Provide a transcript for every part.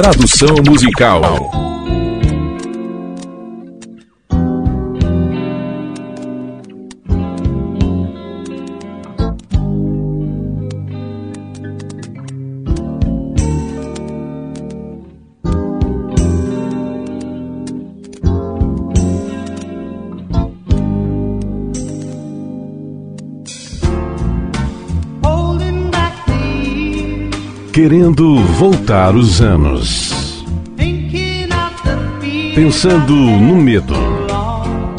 Tradução musical. Querendo voltar os anos. Pensando no medo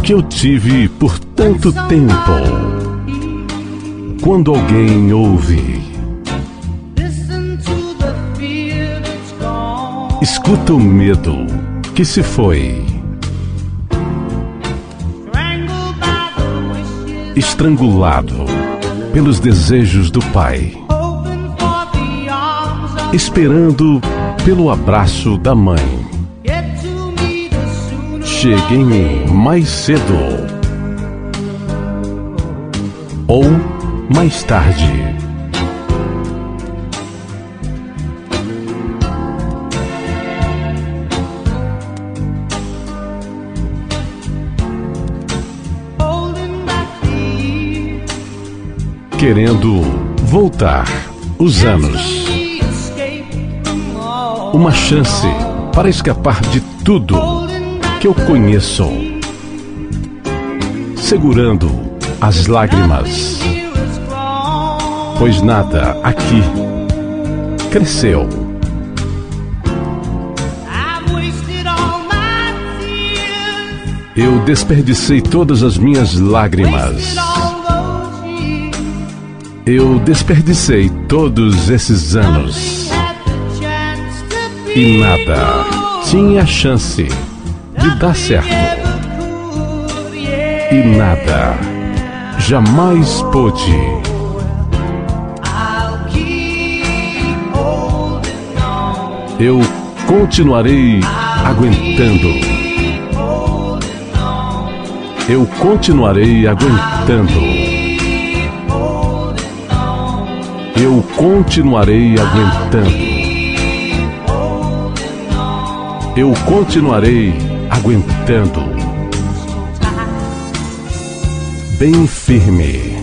que eu tive por tanto tempo. Quando alguém ouve, escuta o medo que se foi. Estrangulado pelos desejos do Pai esperando pelo abraço da mãe. Chegue em mim mais cedo ou mais tarde. Querendo voltar os anos uma chance para escapar de tudo que eu conheço, segurando as lágrimas, pois nada aqui cresceu. Eu desperdicei todas as minhas lágrimas. Eu desperdicei todos esses anos e nada tinha chance de dar certo. E nada jamais pôde. Eu continuarei aguentando. Eu continuarei aguentando. Eu continuarei aguentando eu continuarei aguentando. Bem firme.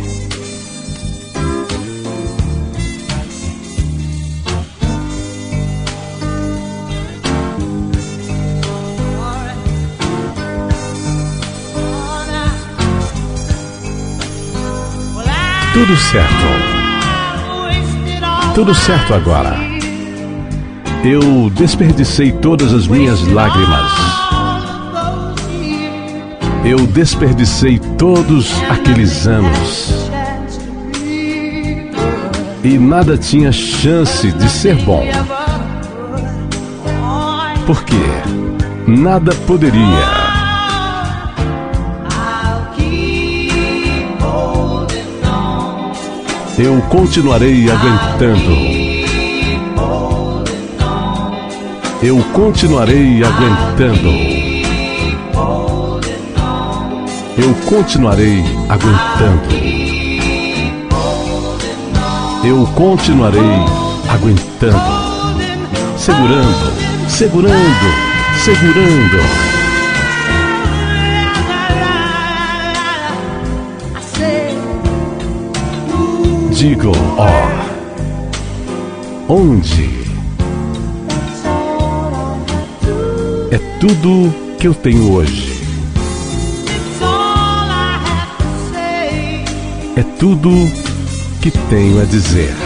Tudo certo. Tudo certo agora. Eu desperdicei todas as minhas lágrimas. Eu desperdicei todos aqueles anos. E nada tinha chance de ser bom. Porque nada poderia. Eu continuarei aguentando. Eu continuarei aguentando. Eu continuarei aguentando. Eu continuarei aguentando. Segurando, segurando, segurando. Digo, ó, onde é tudo que eu tenho hoje. É tudo que tenho a dizer.